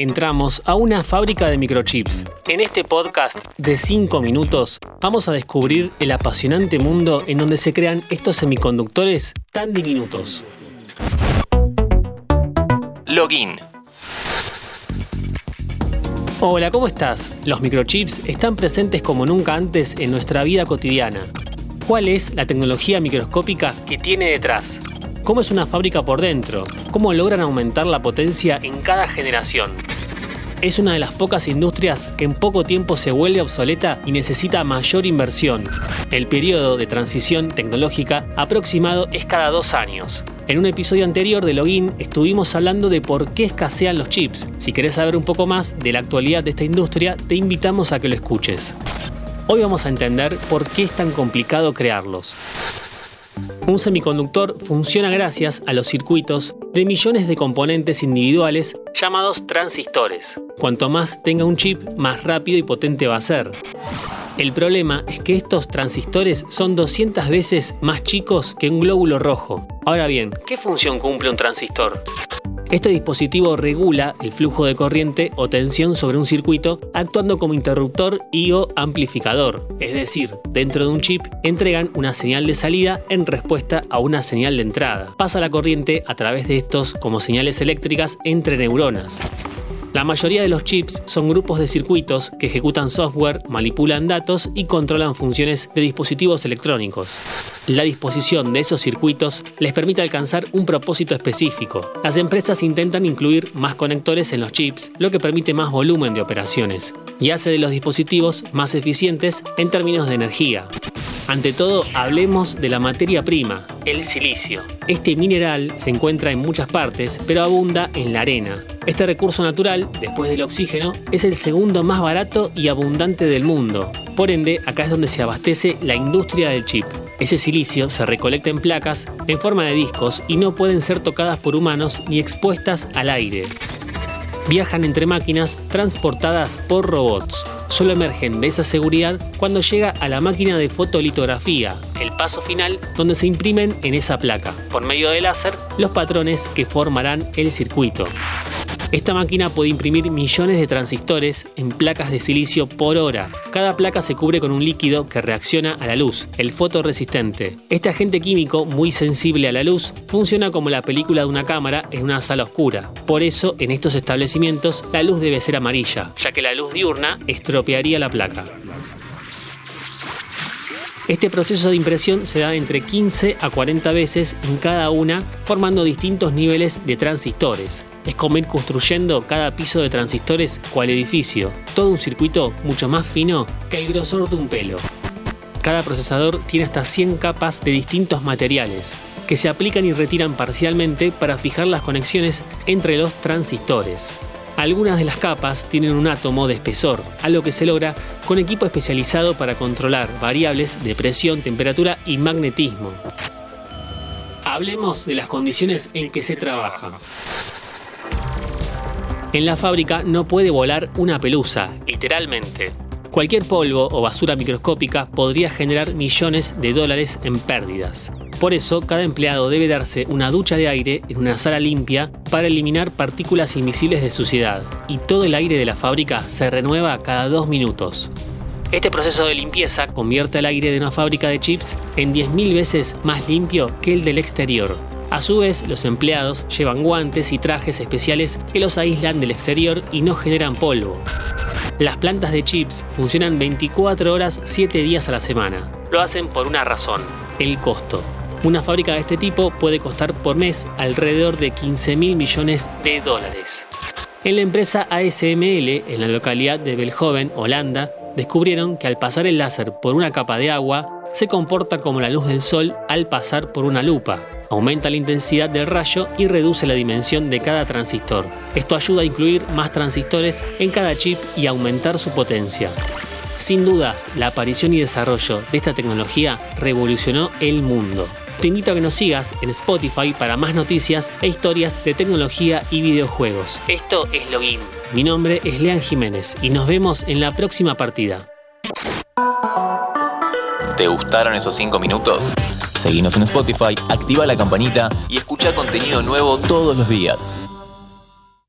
Entramos a una fábrica de microchips. En este podcast de 5 minutos vamos a descubrir el apasionante mundo en donde se crean estos semiconductores tan diminutos. Login. Hola, ¿cómo estás? Los microchips están presentes como nunca antes en nuestra vida cotidiana. ¿Cuál es la tecnología microscópica que tiene detrás? ¿Cómo es una fábrica por dentro? ¿Cómo logran aumentar la potencia en cada generación? Es una de las pocas industrias que en poco tiempo se vuelve obsoleta y necesita mayor inversión. El periodo de transición tecnológica aproximado es cada dos años. En un episodio anterior de Login estuvimos hablando de por qué escasean los chips. Si querés saber un poco más de la actualidad de esta industria, te invitamos a que lo escuches. Hoy vamos a entender por qué es tan complicado crearlos. Un semiconductor funciona gracias a los circuitos de millones de componentes individuales llamados transistores. Cuanto más tenga un chip, más rápido y potente va a ser. El problema es que estos transistores son 200 veces más chicos que un glóbulo rojo. Ahora bien, ¿qué función cumple un transistor? Este dispositivo regula el flujo de corriente o tensión sobre un circuito actuando como interruptor y o amplificador, es decir, dentro de un chip entregan una señal de salida en respuesta a una señal de entrada. Pasa la corriente a través de estos como señales eléctricas entre neuronas. La mayoría de los chips son grupos de circuitos que ejecutan software, manipulan datos y controlan funciones de dispositivos electrónicos. La disposición de esos circuitos les permite alcanzar un propósito específico. Las empresas intentan incluir más conectores en los chips, lo que permite más volumen de operaciones y hace de los dispositivos más eficientes en términos de energía. Ante todo, hablemos de la materia prima, el silicio. Este mineral se encuentra en muchas partes, pero abunda en la arena. Este recurso natural, después del oxígeno, es el segundo más barato y abundante del mundo. Por ende, acá es donde se abastece la industria del chip. Ese silicio se recolecta en placas en forma de discos y no pueden ser tocadas por humanos ni expuestas al aire. Viajan entre máquinas transportadas por robots solo emergen de esa seguridad cuando llega a la máquina de fotolitografía, el paso final donde se imprimen en esa placa, por medio de láser, los patrones que formarán el circuito. Esta máquina puede imprimir millones de transistores en placas de silicio por hora. Cada placa se cubre con un líquido que reacciona a la luz, el fotoresistente. Este agente químico, muy sensible a la luz, funciona como la película de una cámara en una sala oscura. Por eso, en estos establecimientos, la luz debe ser amarilla, ya que la luz diurna estropearía la placa. Este proceso de impresión se da entre 15 a 40 veces en cada una, formando distintos niveles de transistores. Es como ir construyendo cada piso de transistores cual edificio, todo un circuito mucho más fino que el grosor de un pelo. Cada procesador tiene hasta 100 capas de distintos materiales, que se aplican y retiran parcialmente para fijar las conexiones entre los transistores. Algunas de las capas tienen un átomo de espesor, algo que se logra con equipo especializado para controlar variables de presión, temperatura y magnetismo. Hablemos de las condiciones en que se trabaja. En la fábrica no puede volar una pelusa, literalmente. Cualquier polvo o basura microscópica podría generar millones de dólares en pérdidas. Por eso, cada empleado debe darse una ducha de aire en una sala limpia para eliminar partículas invisibles de suciedad, y todo el aire de la fábrica se renueva cada dos minutos. Este proceso de limpieza convierte el aire de una fábrica de chips en 10.000 veces más limpio que el del exterior, a su vez, los empleados llevan guantes y trajes especiales que los aíslan del exterior y no generan polvo. Las plantas de chips funcionan 24 horas 7 días a la semana. Lo hacen por una razón, el costo. Una fábrica de este tipo puede costar por mes alrededor de 15 mil millones de dólares. En la empresa ASML, en la localidad de Belhoven, Holanda, descubrieron que al pasar el láser por una capa de agua, se comporta como la luz del sol al pasar por una lupa aumenta la intensidad del rayo y reduce la dimensión de cada transistor. Esto ayuda a incluir más transistores en cada chip y aumentar su potencia. Sin dudas, la aparición y desarrollo de esta tecnología revolucionó el mundo. Te invito a que nos sigas en Spotify para más noticias e historias de tecnología y videojuegos. Esto es Login. Mi nombre es Lean Jiménez y nos vemos en la próxima partida. ¿Te gustaron esos 5 minutos? Seguinos en Spotify, activa la campanita y escucha contenido nuevo todos los días.